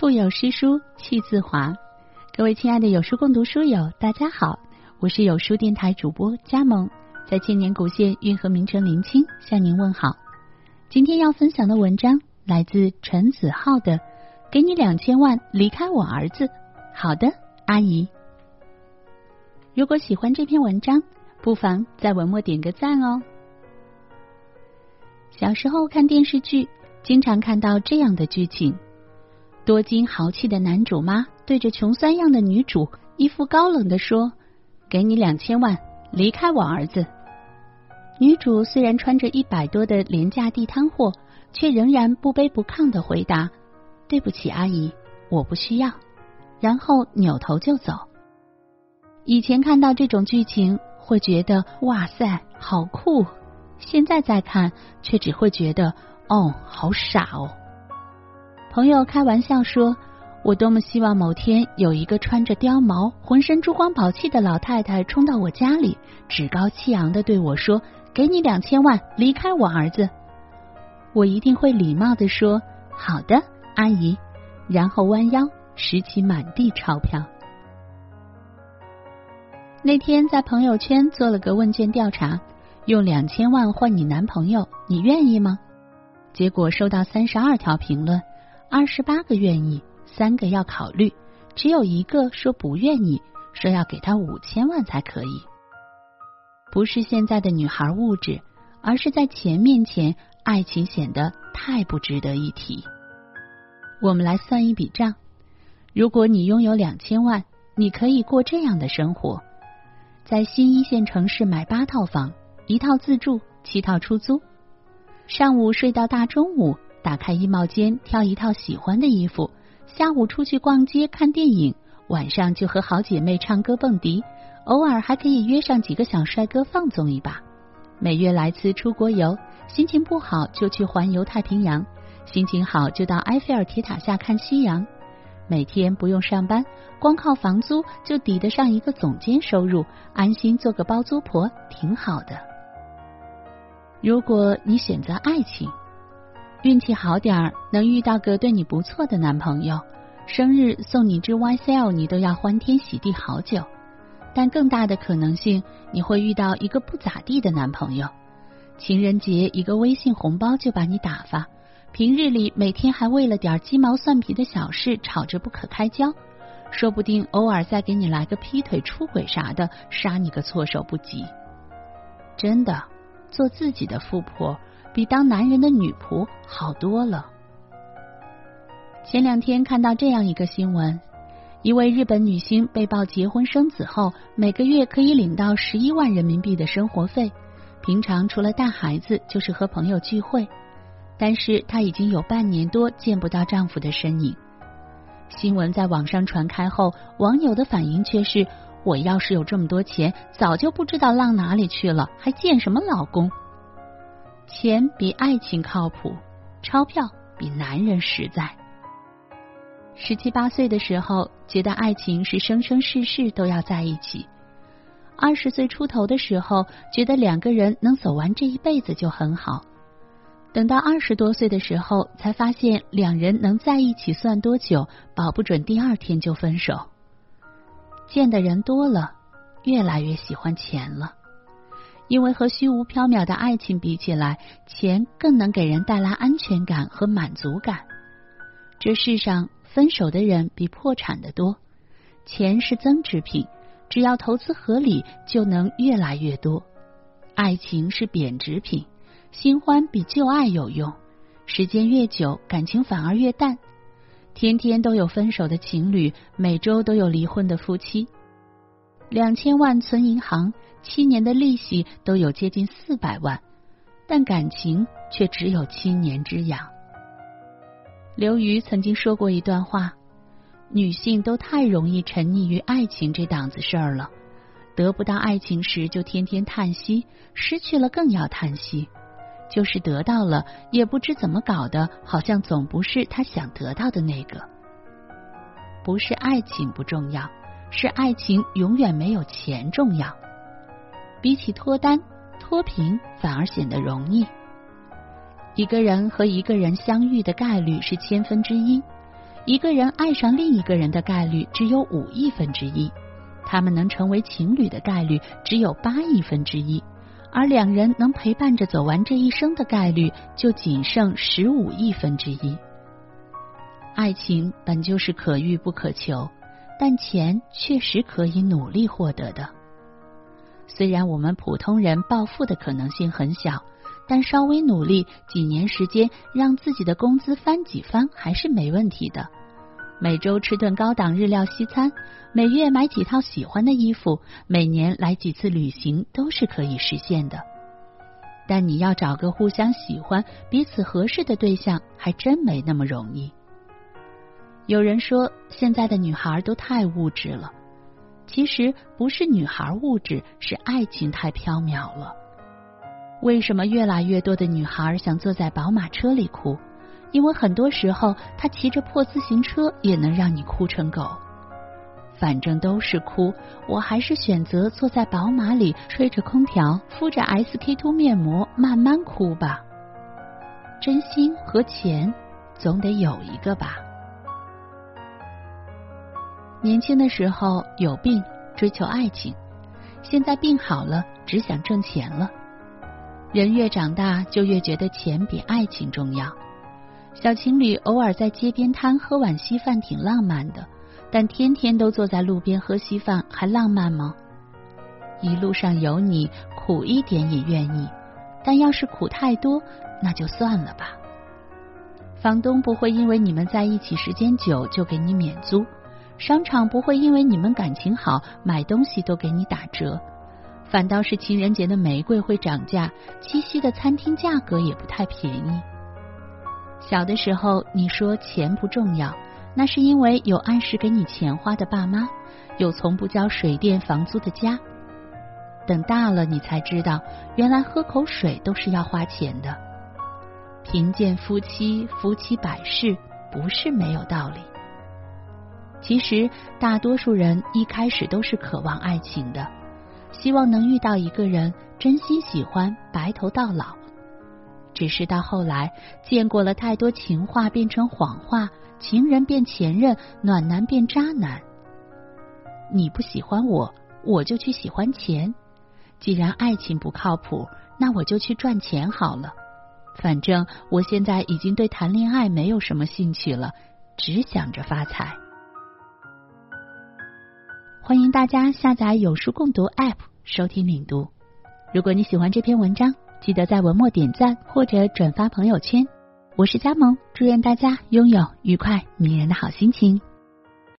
腹有诗书气自华。各位亲爱的有书共读书友，大家好，我是有书电台主播佳萌，在千年古县运河名城临清向您问好。今天要分享的文章来自陈子浩的《给你两千万，离开我儿子》。好的，阿姨。如果喜欢这篇文章，不妨在文末点个赞哦。小时候看电视剧，经常看到这样的剧情：多金豪气的男主妈对着穷酸样的女主，一副高冷的说：“给你两千万，离开我儿子。”女主虽然穿着一百多的廉价地摊货，却仍然不卑不亢的回答：“对不起，阿姨，我不需要。”然后扭头就走。以前看到这种剧情，会觉得哇塞，好酷；现在再看，却只会觉得哦，好傻哦。朋友开玩笑说：“我多么希望某天有一个穿着貂毛、浑身珠光宝气的老太太冲到我家里，趾高气扬的对我说：‘给你两千万，离开我儿子。’我一定会礼貌的说：‘好的，阿姨。’然后弯腰拾起满地钞票。”那天在朋友圈做了个问卷调查，用两千万换你男朋友，你愿意吗？结果收到三十二条评论，二十八个愿意，三个要考虑，只有一个说不愿意，说要给他五千万才可以。不是现在的女孩物质，而是在钱面前，爱情显得太不值得一提。我们来算一笔账：如果你拥有两千万，你可以过这样的生活。在新一线城市买八套房，一套自住，七套出租。上午睡到大中午，打开衣帽间挑一套喜欢的衣服。下午出去逛街看电影，晚上就和好姐妹唱歌蹦迪，偶尔还可以约上几个小帅哥放纵一把。每月来次出国游，心情不好就去环游太平洋，心情好就到埃菲尔铁塔下看夕阳。每天不用上班，光靠房租就抵得上一个总监收入，安心做个包租婆挺好的。如果你选择爱情，运气好点儿能遇到个对你不错的男朋友，生日送你支 YSL 你都要欢天喜地好久。但更大的可能性，你会遇到一个不咋地的男朋友，情人节一个微信红包就把你打发。平日里每天还为了点鸡毛蒜皮的小事吵着不可开交，说不定偶尔再给你来个劈腿、出轨啥的，杀你个措手不及。真的，做自己的富婆比当男人的女仆好多了。前两天看到这样一个新闻：一位日本女星被曝结婚生子后，每个月可以领到十一万人民币的生活费，平常除了带孩子就是和朋友聚会。但是她已经有半年多见不到丈夫的身影。新闻在网上传开后，网友的反应却是：我要是有这么多钱，早就不知道浪哪里去了，还见什么老公？钱比爱情靠谱，钞票比男人实在。十七八岁的时候，觉得爱情是生生世世都要在一起；二十岁出头的时候，觉得两个人能走完这一辈子就很好。等到二十多岁的时候，才发现两人能在一起算多久，保不准第二天就分手。见的人多了，越来越喜欢钱了，因为和虚无缥缈的爱情比起来，钱更能给人带来安全感和满足感。这世上分手的人比破产的多，钱是增值品，只要投资合理，就能越来越多。爱情是贬值品。新欢比旧爱有用，时间越久，感情反而越淡。天天都有分手的情侣，每周都有离婚的夫妻。两千万存银行，七年的利息都有接近四百万，但感情却只有七年之痒。刘瑜曾经说过一段话：女性都太容易沉溺于爱情这档子事儿了，得不到爱情时就天天叹息，失去了更要叹息。就是得到了，也不知怎么搞的，好像总不是他想得到的那个。不是爱情不重要，是爱情永远没有钱重要。比起脱单，脱贫反而显得容易。一个人和一个人相遇的概率是千分之一，一个人爱上另一个人的概率只有五亿分之一，他们能成为情侣的概率只有八亿分之一，而两人能陪伴着走完这一生的概率就仅剩十五亿分之一。爱情本就是可遇不可求，但钱确实可以努力获得的。虽然我们普通人暴富的可能性很小。但稍微努力，几年时间让自己的工资翻几番还是没问题的。每周吃顿高档日料西餐，每月买几套喜欢的衣服，每年来几次旅行，都是可以实现的。但你要找个互相喜欢、彼此合适的对象，还真没那么容易。有人说现在的女孩都太物质了，其实不是女孩物质，是爱情太缥缈了。为什么越来越多的女孩想坐在宝马车里哭？因为很多时候，她骑着破自行车也能让你哭成狗。反正都是哭，我还是选择坐在宝马里，吹着空调，敷着 SK two 面膜，慢慢哭吧。真心和钱，总得有一个吧。年轻的时候有病，追求爱情；现在病好了，只想挣钱了。人越长大，就越觉得钱比爱情重要。小情侣偶尔在街边摊喝碗稀饭挺浪漫的，但天天都坐在路边喝稀饭还浪漫吗？一路上有你，苦一点也愿意，但要是苦太多，那就算了吧。房东不会因为你们在一起时间久就给你免租，商场不会因为你们感情好买东西都给你打折。反倒是情人节的玫瑰会涨价，七夕的餐厅价格也不太便宜。小的时候你说钱不重要，那是因为有按时给你钱花的爸妈，有从不交水电房租的家。等大了你才知道，原来喝口水都是要花钱的。贫贱夫妻，夫妻百事，不是没有道理。其实大多数人一开始都是渴望爱情的。希望能遇到一个人真心喜欢，白头到老。只是到后来，见过了太多情话变成谎话，情人变前任，暖男变渣男。你不喜欢我，我就去喜欢钱。既然爱情不靠谱，那我就去赚钱好了。反正我现在已经对谈恋爱没有什么兴趣了，只想着发财。欢迎大家下载有书共读 App。收听领读，如果你喜欢这篇文章，记得在文末点赞或者转发朋友圈。我是佳萌，祝愿大家拥有愉快迷人的好心情。